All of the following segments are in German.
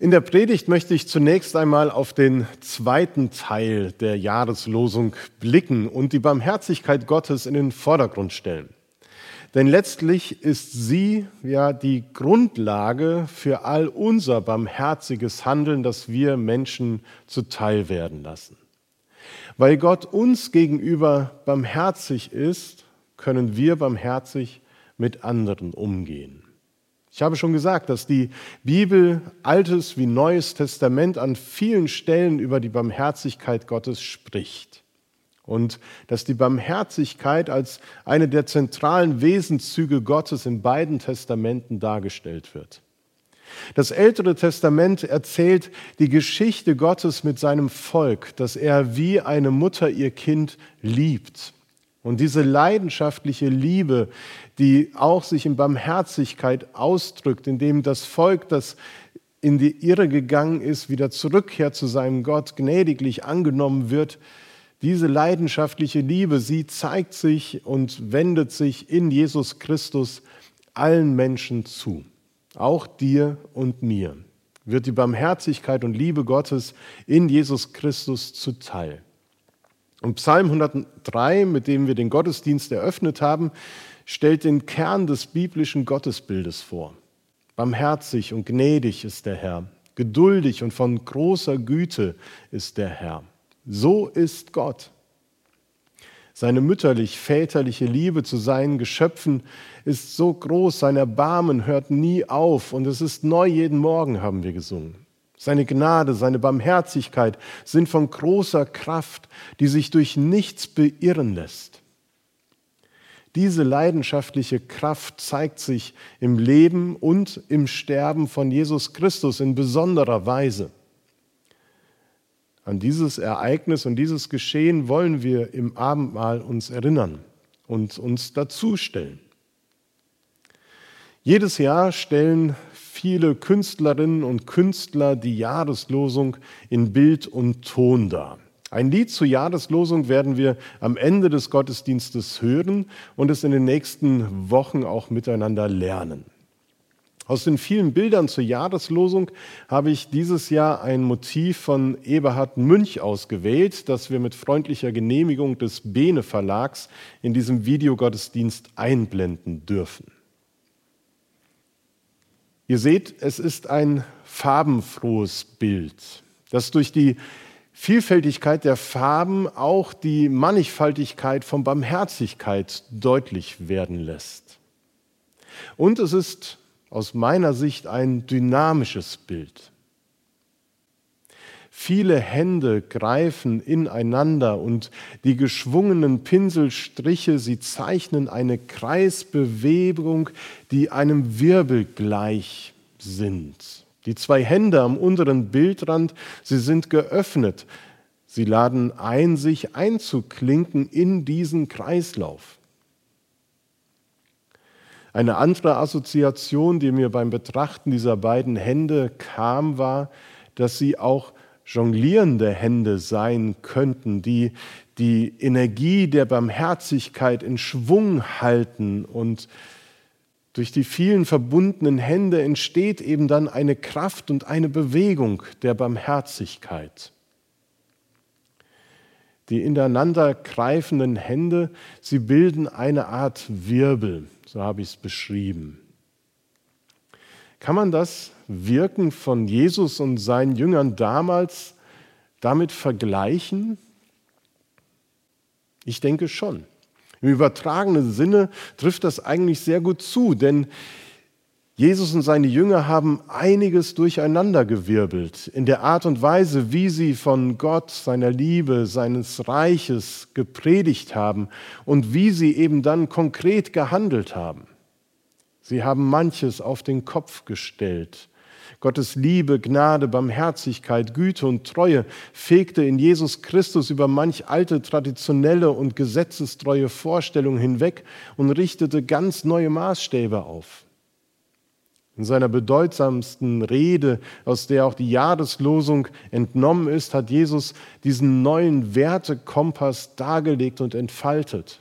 In der Predigt möchte ich zunächst einmal auf den zweiten Teil der Jahreslosung blicken und die Barmherzigkeit Gottes in den Vordergrund stellen. Denn letztlich ist sie ja die Grundlage für all unser barmherziges Handeln, das wir Menschen zuteil werden lassen. Weil Gott uns gegenüber barmherzig ist, können wir barmherzig mit anderen umgehen. Ich habe schon gesagt, dass die Bibel, Altes wie Neues Testament, an vielen Stellen über die Barmherzigkeit Gottes spricht. Und dass die Barmherzigkeit als eine der zentralen Wesenszüge Gottes in beiden Testamenten dargestellt wird. Das Ältere Testament erzählt die Geschichte Gottes mit seinem Volk, dass er wie eine Mutter ihr Kind liebt und diese leidenschaftliche Liebe, die auch sich in Barmherzigkeit ausdrückt, indem das Volk, das in die Irre gegangen ist, wieder zurückkehrt zu seinem Gott, gnädiglich angenommen wird, diese leidenschaftliche Liebe, sie zeigt sich und wendet sich in Jesus Christus allen Menschen zu, auch dir und mir, wird die Barmherzigkeit und Liebe Gottes in Jesus Christus zuteil. Und Psalm 103, mit dem wir den Gottesdienst eröffnet haben, stellt den Kern des biblischen Gottesbildes vor. Barmherzig und gnädig ist der Herr, geduldig und von großer Güte ist der Herr. So ist Gott. Seine mütterlich-väterliche Liebe zu seinen Geschöpfen ist so groß, sein Erbarmen hört nie auf und es ist neu jeden Morgen, haben wir gesungen. Seine Gnade, seine Barmherzigkeit sind von großer Kraft, die sich durch nichts beirren lässt. Diese leidenschaftliche Kraft zeigt sich im Leben und im Sterben von Jesus Christus in besonderer Weise. An dieses Ereignis und dieses Geschehen wollen wir im Abendmahl uns erinnern und uns dazustellen. Jedes Jahr stellen viele Künstlerinnen und Künstler die Jahreslosung in Bild und Ton dar. Ein Lied zur Jahreslosung werden wir am Ende des Gottesdienstes hören und es in den nächsten Wochen auch miteinander lernen. Aus den vielen Bildern zur Jahreslosung habe ich dieses Jahr ein Motiv von Eberhard Münch ausgewählt, das wir mit freundlicher Genehmigung des Bene Verlags in diesem Videogottesdienst einblenden dürfen. Ihr seht, es ist ein farbenfrohes Bild, das durch die Vielfältigkeit der Farben auch die Mannigfaltigkeit von Barmherzigkeit deutlich werden lässt. Und es ist aus meiner Sicht ein dynamisches Bild. Viele Hände greifen ineinander und die geschwungenen Pinselstriche, sie zeichnen eine Kreisbewegung, die einem Wirbel gleich sind. Die zwei Hände am unteren Bildrand, sie sind geöffnet. Sie laden ein, sich einzuklinken in diesen Kreislauf. Eine andere Assoziation, die mir beim Betrachten dieser beiden Hände kam, war, dass sie auch jonglierende Hände sein könnten, die die Energie der Barmherzigkeit in Schwung halten und durch die vielen verbundenen Hände entsteht eben dann eine Kraft und eine Bewegung der Barmherzigkeit. Die ineinander greifenden Hände, sie bilden eine Art Wirbel, so habe ich es beschrieben. Kann man das Wirken von Jesus und seinen Jüngern damals damit vergleichen? Ich denke schon. Im übertragenen Sinne trifft das eigentlich sehr gut zu, denn Jesus und seine Jünger haben einiges durcheinandergewirbelt in der Art und Weise, wie sie von Gott, seiner Liebe, seines Reiches gepredigt haben und wie sie eben dann konkret gehandelt haben. Sie haben manches auf den Kopf gestellt. Gottes Liebe, Gnade, Barmherzigkeit, Güte und Treue fegte in Jesus Christus über manch alte, traditionelle und gesetzestreue Vorstellungen hinweg und richtete ganz neue Maßstäbe auf. In seiner bedeutsamsten Rede, aus der auch die Jahreslosung entnommen ist, hat Jesus diesen neuen Wertekompass dargelegt und entfaltet.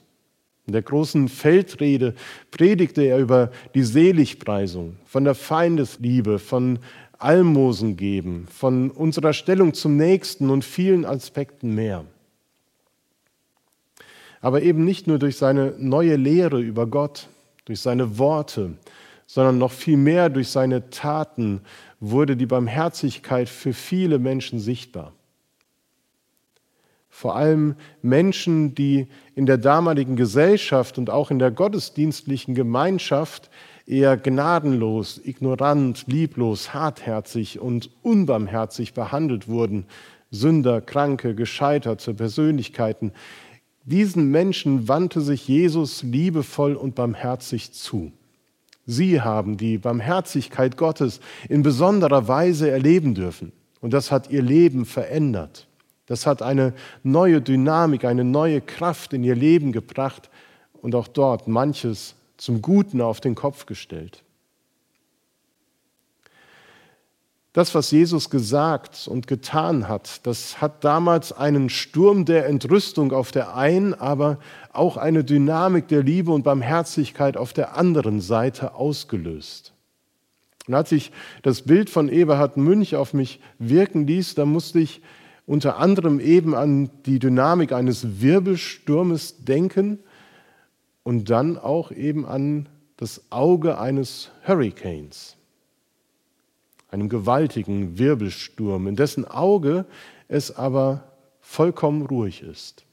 In der großen Feldrede predigte er über die Seligpreisung, von der Feindesliebe, von Almosen geben, von unserer Stellung zum Nächsten und vielen Aspekten mehr. Aber eben nicht nur durch seine neue Lehre über Gott, durch seine Worte, sondern noch viel mehr durch seine Taten wurde die Barmherzigkeit für viele Menschen sichtbar. Vor allem Menschen, die in der damaligen Gesellschaft und auch in der gottesdienstlichen Gemeinschaft eher gnadenlos, ignorant, lieblos, hartherzig und unbarmherzig behandelt wurden, Sünder, Kranke, gescheiterte Persönlichkeiten, diesen Menschen wandte sich Jesus liebevoll und barmherzig zu. Sie haben die Barmherzigkeit Gottes in besonderer Weise erleben dürfen. Und das hat ihr Leben verändert. Das hat eine neue Dynamik, eine neue Kraft in ihr Leben gebracht und auch dort manches zum Guten auf den Kopf gestellt. Das, was Jesus gesagt und getan hat, das hat damals einen Sturm der Entrüstung auf der einen, aber auch eine Dynamik der Liebe und Barmherzigkeit auf der anderen Seite ausgelöst. Und als ich das Bild von Eberhard Münch auf mich wirken ließ, da musste ich unter anderem eben an die Dynamik eines Wirbelsturmes denken und dann auch eben an das Auge eines Hurricanes einem gewaltigen Wirbelsturm, in dessen Auge es aber vollkommen ruhig ist.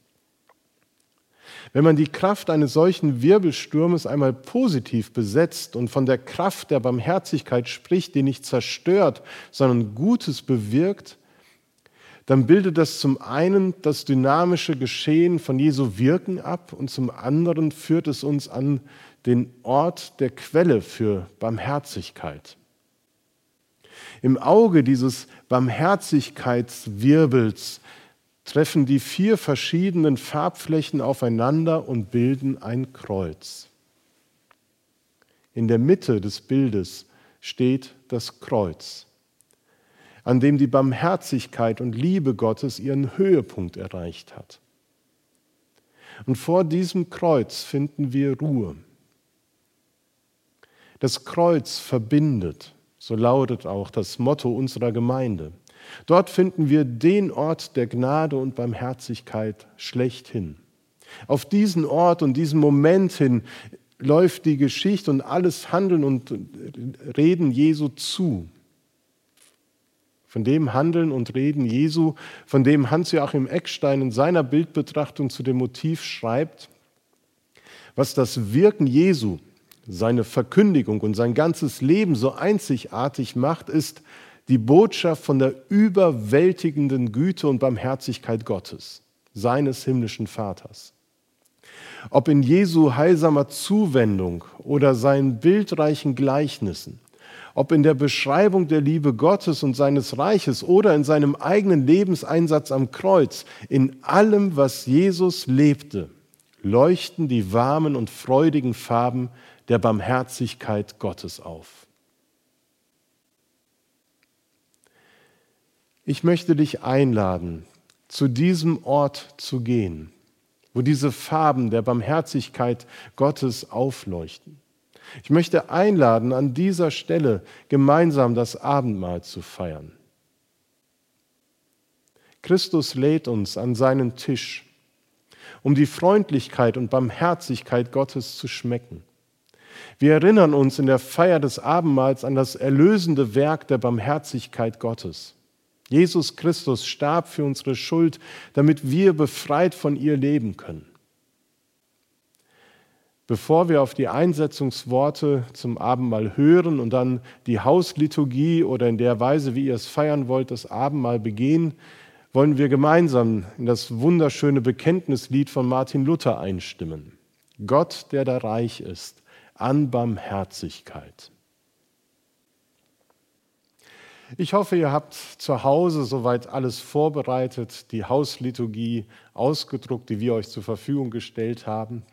Wenn man die Kraft eines solchen Wirbelsturmes einmal positiv besetzt und von der Kraft der Barmherzigkeit spricht, die nicht zerstört, sondern Gutes bewirkt, dann bildet das zum einen das dynamische Geschehen von Jesu Wirken ab und zum anderen führt es uns an den Ort der Quelle für Barmherzigkeit. Im Auge dieses Barmherzigkeitswirbels treffen die vier verschiedenen Farbflächen aufeinander und bilden ein Kreuz. In der Mitte des Bildes steht das Kreuz, an dem die Barmherzigkeit und Liebe Gottes ihren Höhepunkt erreicht hat. Und vor diesem Kreuz finden wir Ruhe. Das Kreuz verbindet. So lautet auch das Motto unserer Gemeinde. Dort finden wir den Ort der Gnade und Barmherzigkeit schlechthin. Auf diesen Ort und diesen Moment hin läuft die Geschichte und alles Handeln und Reden Jesu zu. Von dem Handeln und Reden Jesu, von dem Hans-Joachim Eckstein in seiner Bildbetrachtung zu dem Motiv schreibt, was das Wirken Jesu seine Verkündigung und sein ganzes Leben so einzigartig macht, ist die Botschaft von der überwältigenden Güte und Barmherzigkeit Gottes, seines himmlischen Vaters. Ob in Jesu heilsamer Zuwendung oder seinen bildreichen Gleichnissen, ob in der Beschreibung der Liebe Gottes und seines Reiches oder in seinem eigenen Lebenseinsatz am Kreuz, in allem, was Jesus lebte, leuchten die warmen und freudigen Farben der Barmherzigkeit Gottes auf. Ich möchte dich einladen, zu diesem Ort zu gehen, wo diese Farben der Barmherzigkeit Gottes aufleuchten. Ich möchte einladen, an dieser Stelle gemeinsam das Abendmahl zu feiern. Christus lädt uns an seinen Tisch, um die Freundlichkeit und Barmherzigkeit Gottes zu schmecken. Wir erinnern uns in der Feier des Abendmahls an das erlösende Werk der Barmherzigkeit Gottes. Jesus Christus starb für unsere Schuld, damit wir befreit von ihr leben können. Bevor wir auf die Einsetzungsworte zum Abendmahl hören und dann die Hausliturgie oder in der Weise, wie ihr es feiern wollt, das Abendmahl begehen, wollen wir gemeinsam in das wunderschöne Bekenntnislied von Martin Luther einstimmen. Gott, der da reich ist, an Barmherzigkeit. Ich hoffe, ihr habt zu Hause soweit alles vorbereitet, die Hausliturgie ausgedruckt, die wir euch zur Verfügung gestellt haben.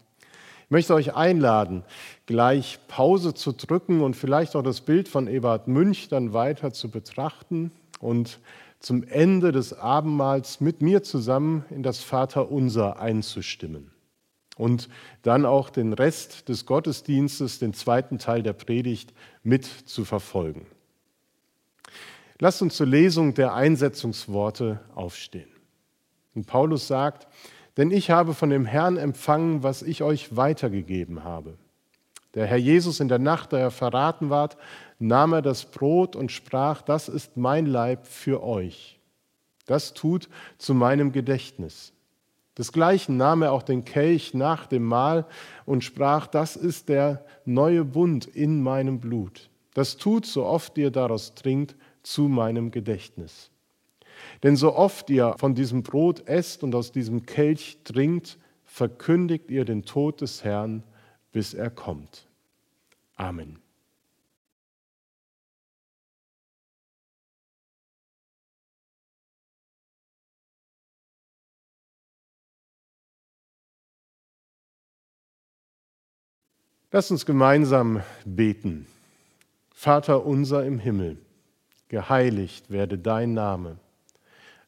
Ich möchte euch einladen, gleich Pause zu drücken und vielleicht auch das Bild von Ebert Münch dann weiter zu betrachten und zum Ende des Abendmahls mit mir zusammen in das Vaterunser einzustimmen und dann auch den Rest des Gottesdienstes, den zweiten Teil der Predigt mit zu verfolgen. Lasst uns zur Lesung der Einsetzungsworte aufstehen. Und Paulus sagt, denn ich habe von dem Herrn empfangen, was ich euch weitergegeben habe. Der Herr Jesus in der Nacht, da er verraten ward, nahm er das Brot und sprach, das ist mein Leib für euch. Das tut zu meinem Gedächtnis. Desgleichen nahm er auch den Kelch nach dem Mahl und sprach, das ist der neue Bund in meinem Blut. Das tut, so oft ihr daraus trinkt, zu meinem Gedächtnis. Denn so oft ihr von diesem Brot esst und aus diesem Kelch trinkt, verkündigt ihr den Tod des Herrn, bis er kommt. Amen. Lass uns gemeinsam beten. Vater unser im Himmel geheiligt werde dein Name.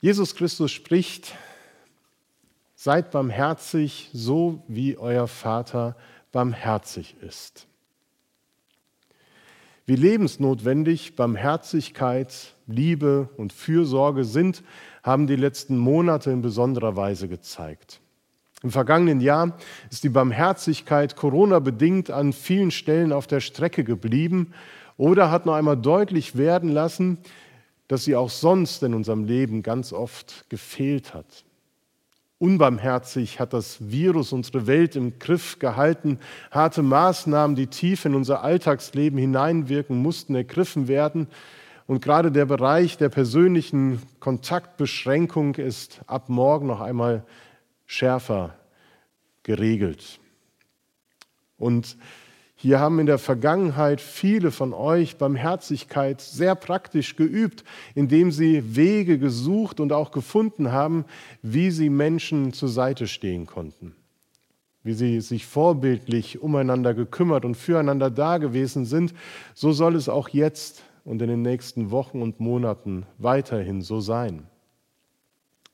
Jesus Christus spricht, seid barmherzig, so wie euer Vater barmherzig ist. Wie lebensnotwendig Barmherzigkeit, Liebe und Fürsorge sind, haben die letzten Monate in besonderer Weise gezeigt. Im vergangenen Jahr ist die Barmherzigkeit Corona-bedingt an vielen Stellen auf der Strecke geblieben oder hat noch einmal deutlich werden lassen, dass sie auch sonst in unserem Leben ganz oft gefehlt hat. Unbarmherzig hat das Virus unsere Welt im Griff gehalten. Harte Maßnahmen, die tief in unser Alltagsleben hineinwirken, mussten ergriffen werden. Und gerade der Bereich der persönlichen Kontaktbeschränkung ist ab morgen noch einmal schärfer geregelt. Und hier haben in der Vergangenheit viele von euch Barmherzigkeit sehr praktisch geübt, indem sie Wege gesucht und auch gefunden haben, wie sie Menschen zur Seite stehen konnten. Wie sie sich vorbildlich umeinander gekümmert und füreinander da gewesen sind, so soll es auch jetzt und in den nächsten Wochen und Monaten weiterhin so sein.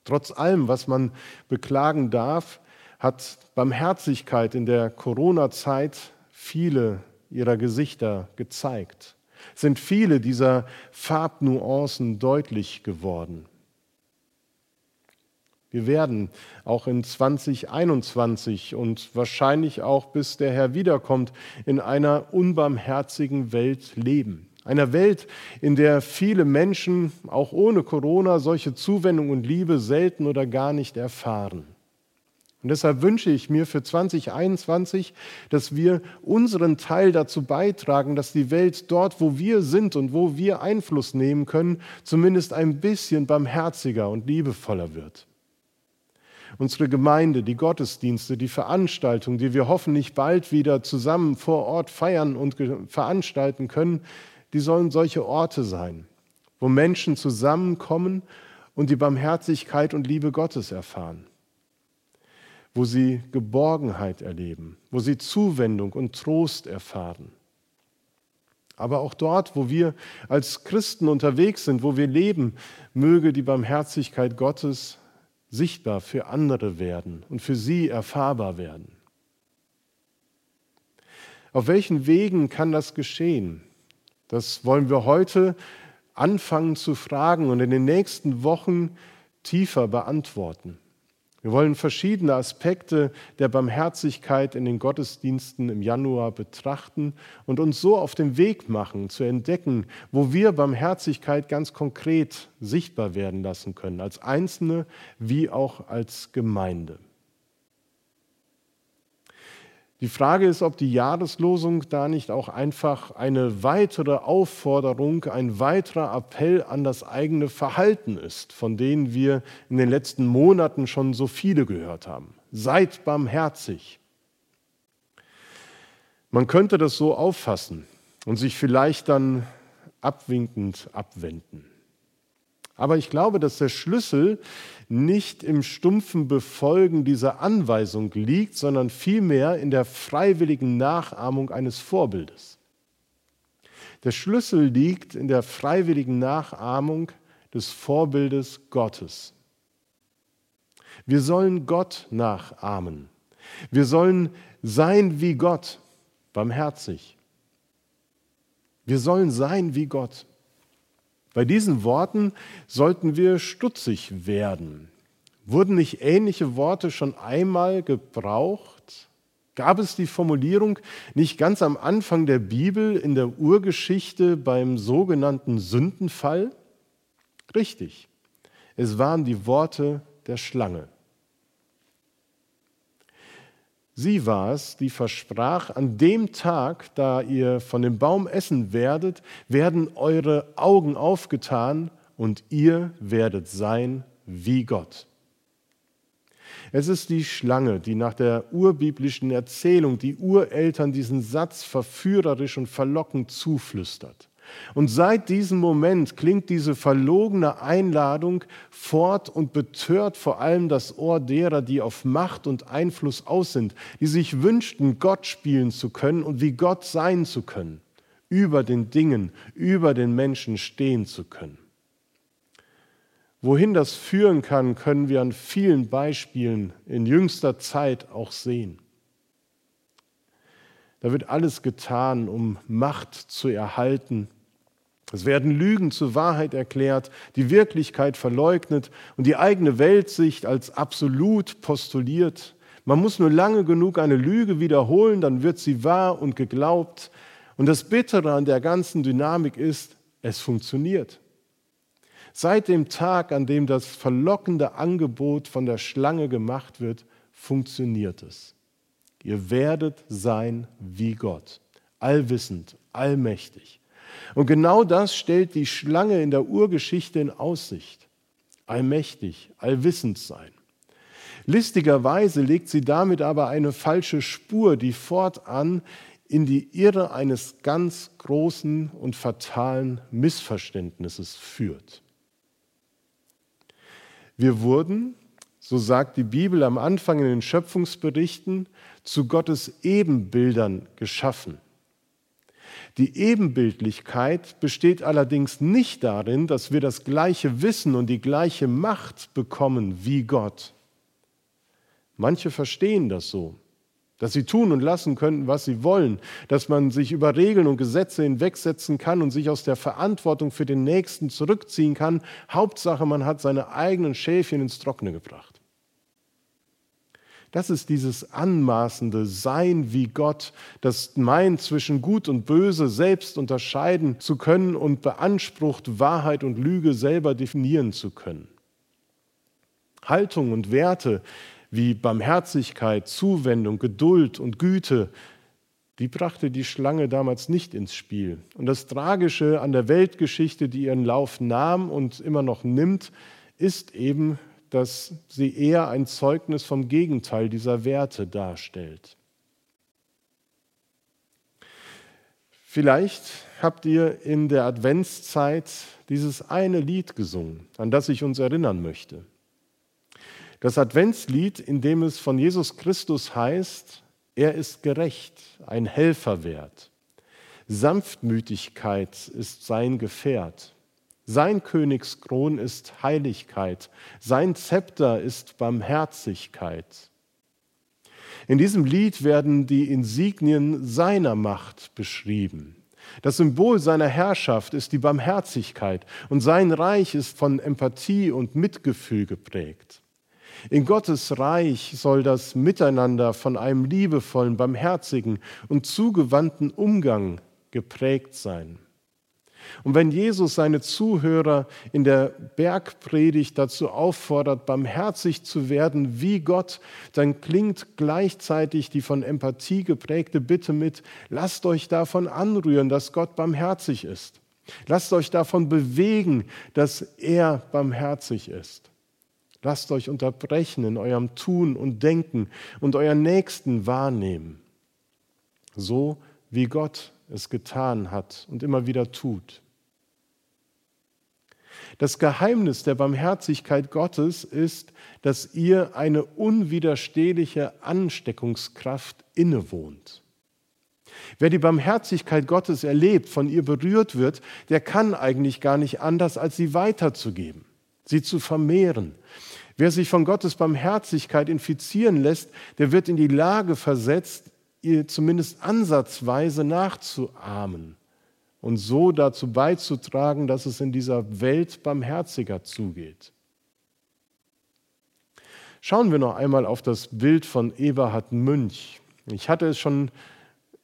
Trotz allem, was man beklagen darf, hat Barmherzigkeit in der Corona-Zeit viele ihrer Gesichter gezeigt, sind viele dieser Farbnuancen deutlich geworden. Wir werden auch in 2021 und wahrscheinlich auch bis der Herr wiederkommt, in einer unbarmherzigen Welt leben. Einer Welt, in der viele Menschen, auch ohne Corona, solche Zuwendung und Liebe selten oder gar nicht erfahren. Und deshalb wünsche ich mir für 2021, dass wir unseren Teil dazu beitragen, dass die Welt dort, wo wir sind und wo wir Einfluss nehmen können, zumindest ein bisschen barmherziger und liebevoller wird. Unsere Gemeinde, die Gottesdienste, die Veranstaltungen, die wir hoffentlich bald wieder zusammen vor Ort feiern und veranstalten können, die sollen solche Orte sein, wo Menschen zusammenkommen und die Barmherzigkeit und Liebe Gottes erfahren wo sie Geborgenheit erleben, wo sie Zuwendung und Trost erfahren. Aber auch dort, wo wir als Christen unterwegs sind, wo wir leben, möge die Barmherzigkeit Gottes sichtbar für andere werden und für sie erfahrbar werden. Auf welchen Wegen kann das geschehen? Das wollen wir heute anfangen zu fragen und in den nächsten Wochen tiefer beantworten. Wir wollen verschiedene Aspekte der Barmherzigkeit in den Gottesdiensten im Januar betrachten und uns so auf den Weg machen, zu entdecken, wo wir Barmherzigkeit ganz konkret sichtbar werden lassen können, als Einzelne wie auch als Gemeinde. Die Frage ist, ob die Jahreslosung da nicht auch einfach eine weitere Aufforderung, ein weiterer Appell an das eigene Verhalten ist, von denen wir in den letzten Monaten schon so viele gehört haben. Seid barmherzig. Man könnte das so auffassen und sich vielleicht dann abwinkend abwenden. Aber ich glaube, dass der Schlüssel nicht im stumpfen Befolgen dieser Anweisung liegt, sondern vielmehr in der freiwilligen Nachahmung eines Vorbildes. Der Schlüssel liegt in der freiwilligen Nachahmung des Vorbildes Gottes. Wir sollen Gott nachahmen. Wir sollen sein wie Gott, barmherzig. Wir sollen sein wie Gott. Bei diesen Worten sollten wir stutzig werden. Wurden nicht ähnliche Worte schon einmal gebraucht? Gab es die Formulierung nicht ganz am Anfang der Bibel in der Urgeschichte beim sogenannten Sündenfall? Richtig, es waren die Worte der Schlange. Sie war es, die versprach, an dem Tag, da ihr von dem Baum essen werdet, werden eure Augen aufgetan und ihr werdet sein wie Gott. Es ist die Schlange, die nach der urbiblischen Erzählung die Ureltern diesen Satz verführerisch und verlockend zuflüstert. Und seit diesem Moment klingt diese verlogene Einladung fort und betört vor allem das Ohr derer, die auf Macht und Einfluss aus sind, die sich wünschten, Gott spielen zu können und wie Gott sein zu können, über den Dingen, über den Menschen stehen zu können. Wohin das führen kann, können wir an vielen Beispielen in jüngster Zeit auch sehen. Da wird alles getan, um Macht zu erhalten, es werden Lügen zur Wahrheit erklärt, die Wirklichkeit verleugnet und die eigene Weltsicht als absolut postuliert. Man muss nur lange genug eine Lüge wiederholen, dann wird sie wahr und geglaubt. Und das Bittere an der ganzen Dynamik ist, es funktioniert. Seit dem Tag, an dem das verlockende Angebot von der Schlange gemacht wird, funktioniert es. Ihr werdet sein wie Gott, allwissend, allmächtig. Und genau das stellt die Schlange in der Urgeschichte in Aussicht. Allmächtig, allwissend sein. Listigerweise legt sie damit aber eine falsche Spur, die fortan in die Irre eines ganz großen und fatalen Missverständnisses führt. Wir wurden, so sagt die Bibel am Anfang in den Schöpfungsberichten, zu Gottes Ebenbildern geschaffen. Die Ebenbildlichkeit besteht allerdings nicht darin, dass wir das gleiche Wissen und die gleiche Macht bekommen wie Gott. Manche verstehen das so, dass sie tun und lassen könnten, was sie wollen, dass man sich über Regeln und Gesetze hinwegsetzen kann und sich aus der Verantwortung für den Nächsten zurückziehen kann. Hauptsache, man hat seine eigenen Schäfchen ins Trockene gebracht. Das ist dieses anmaßende Sein wie Gott, das meint, zwischen Gut und Böse selbst unterscheiden zu können und beansprucht, Wahrheit und Lüge selber definieren zu können. Haltung und Werte wie Barmherzigkeit, Zuwendung, Geduld und Güte, die brachte die Schlange damals nicht ins Spiel. Und das Tragische an der Weltgeschichte, die ihren Lauf nahm und immer noch nimmt, ist eben, dass sie eher ein Zeugnis vom Gegenteil dieser Werte darstellt. Vielleicht habt ihr in der Adventszeit dieses eine Lied gesungen, an das ich uns erinnern möchte. Das Adventslied, in dem es von Jesus Christus heißt, er ist gerecht, ein Helfer wert. Sanftmütigkeit ist sein Gefährt. Sein Königskron ist Heiligkeit, sein Zepter ist Barmherzigkeit. In diesem Lied werden die Insignien seiner Macht beschrieben. Das Symbol seiner Herrschaft ist die Barmherzigkeit und sein Reich ist von Empathie und Mitgefühl geprägt. In Gottes Reich soll das Miteinander von einem liebevollen, barmherzigen und zugewandten Umgang geprägt sein. Und wenn Jesus seine Zuhörer in der Bergpredigt dazu auffordert, barmherzig zu werden wie Gott, dann klingt gleichzeitig die von Empathie geprägte Bitte mit, lasst euch davon anrühren, dass Gott barmherzig ist. Lasst euch davon bewegen, dass er barmherzig ist. Lasst euch unterbrechen in eurem Tun und Denken und euren Nächsten wahrnehmen. So wie Gott es getan hat und immer wieder tut. Das Geheimnis der Barmherzigkeit Gottes ist, dass ihr eine unwiderstehliche Ansteckungskraft innewohnt. Wer die Barmherzigkeit Gottes erlebt, von ihr berührt wird, der kann eigentlich gar nicht anders, als sie weiterzugeben, sie zu vermehren. Wer sich von Gottes Barmherzigkeit infizieren lässt, der wird in die Lage versetzt, ihr zumindest ansatzweise nachzuahmen und so dazu beizutragen, dass es in dieser Welt barmherziger zugeht. Schauen wir noch einmal auf das Bild von Eberhard Münch. Ich hatte es schon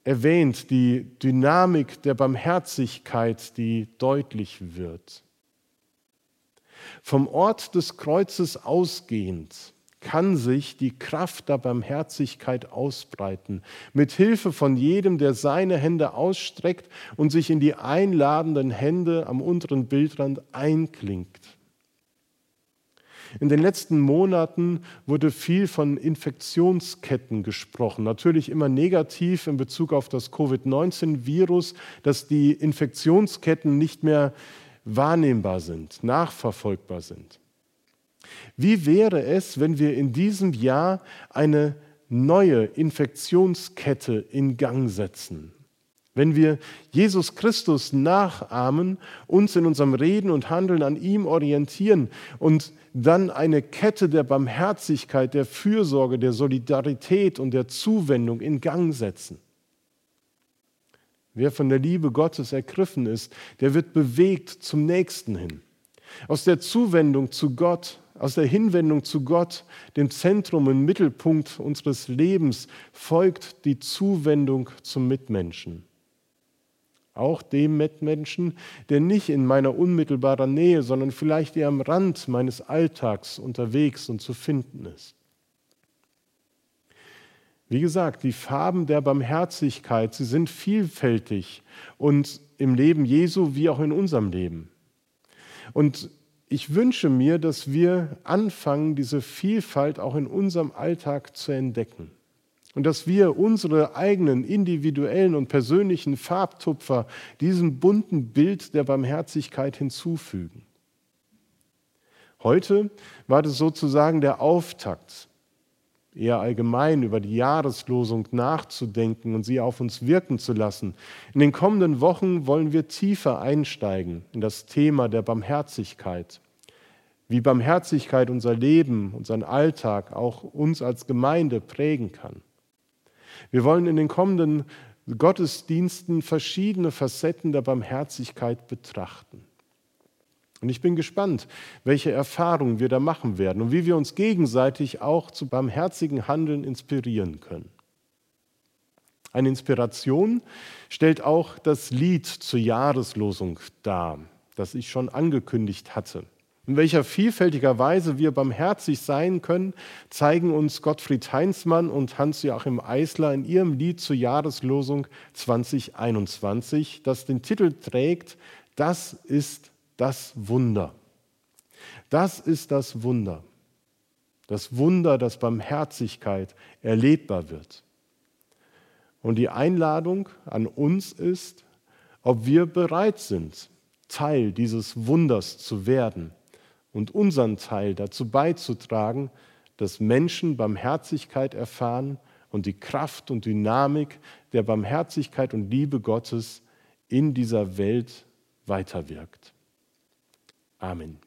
erwähnt, die Dynamik der Barmherzigkeit, die deutlich wird. Vom Ort des Kreuzes ausgehend kann sich die Kraft der Barmherzigkeit ausbreiten, mit Hilfe von jedem, der seine Hände ausstreckt und sich in die einladenden Hände am unteren Bildrand einklingt. In den letzten Monaten wurde viel von Infektionsketten gesprochen, natürlich immer negativ in Bezug auf das Covid-19-Virus, dass die Infektionsketten nicht mehr wahrnehmbar sind, nachverfolgbar sind. Wie wäre es, wenn wir in diesem Jahr eine neue Infektionskette in Gang setzen? Wenn wir Jesus Christus nachahmen, uns in unserem Reden und Handeln an ihm orientieren und dann eine Kette der Barmherzigkeit, der Fürsorge, der Solidarität und der Zuwendung in Gang setzen. Wer von der Liebe Gottes ergriffen ist, der wird bewegt zum Nächsten hin. Aus der Zuwendung zu Gott, aus der Hinwendung zu Gott, dem Zentrum und Mittelpunkt unseres Lebens, folgt die Zuwendung zum Mitmenschen. Auch dem Mitmenschen, der nicht in meiner unmittelbaren Nähe, sondern vielleicht eher am Rand meines Alltags unterwegs und zu finden ist. Wie gesagt, die Farben der Barmherzigkeit, sie sind vielfältig und im Leben Jesu wie auch in unserem Leben. Und ich wünsche mir, dass wir anfangen, diese Vielfalt auch in unserem Alltag zu entdecken. Und dass wir unsere eigenen individuellen und persönlichen Farbtupfer diesem bunten Bild der Barmherzigkeit hinzufügen. Heute war das sozusagen der Auftakt, eher allgemein über die Jahreslosung nachzudenken und sie auf uns wirken zu lassen. In den kommenden Wochen wollen wir tiefer einsteigen in das Thema der Barmherzigkeit. Wie Barmherzigkeit unser Leben, unseren Alltag, auch uns als Gemeinde prägen kann. Wir wollen in den kommenden Gottesdiensten verschiedene Facetten der Barmherzigkeit betrachten. Und ich bin gespannt, welche Erfahrungen wir da machen werden und wie wir uns gegenseitig auch zu barmherzigen Handeln inspirieren können. Eine Inspiration stellt auch das Lied zur Jahreslosung dar, das ich schon angekündigt hatte. In welcher vielfältiger Weise wir barmherzig sein können, zeigen uns Gottfried Heinzmann und Hans-Joachim Eisler in ihrem Lied zur Jahreslosung 2021, das den Titel trägt, Das ist das Wunder. Das ist das Wunder. Das Wunder, dass Barmherzigkeit erlebbar wird. Und die Einladung an uns ist, ob wir bereit sind, Teil dieses Wunders zu werden und unseren Teil dazu beizutragen, dass Menschen Barmherzigkeit erfahren und die Kraft und Dynamik der Barmherzigkeit und Liebe Gottes in dieser Welt weiterwirkt. Amen.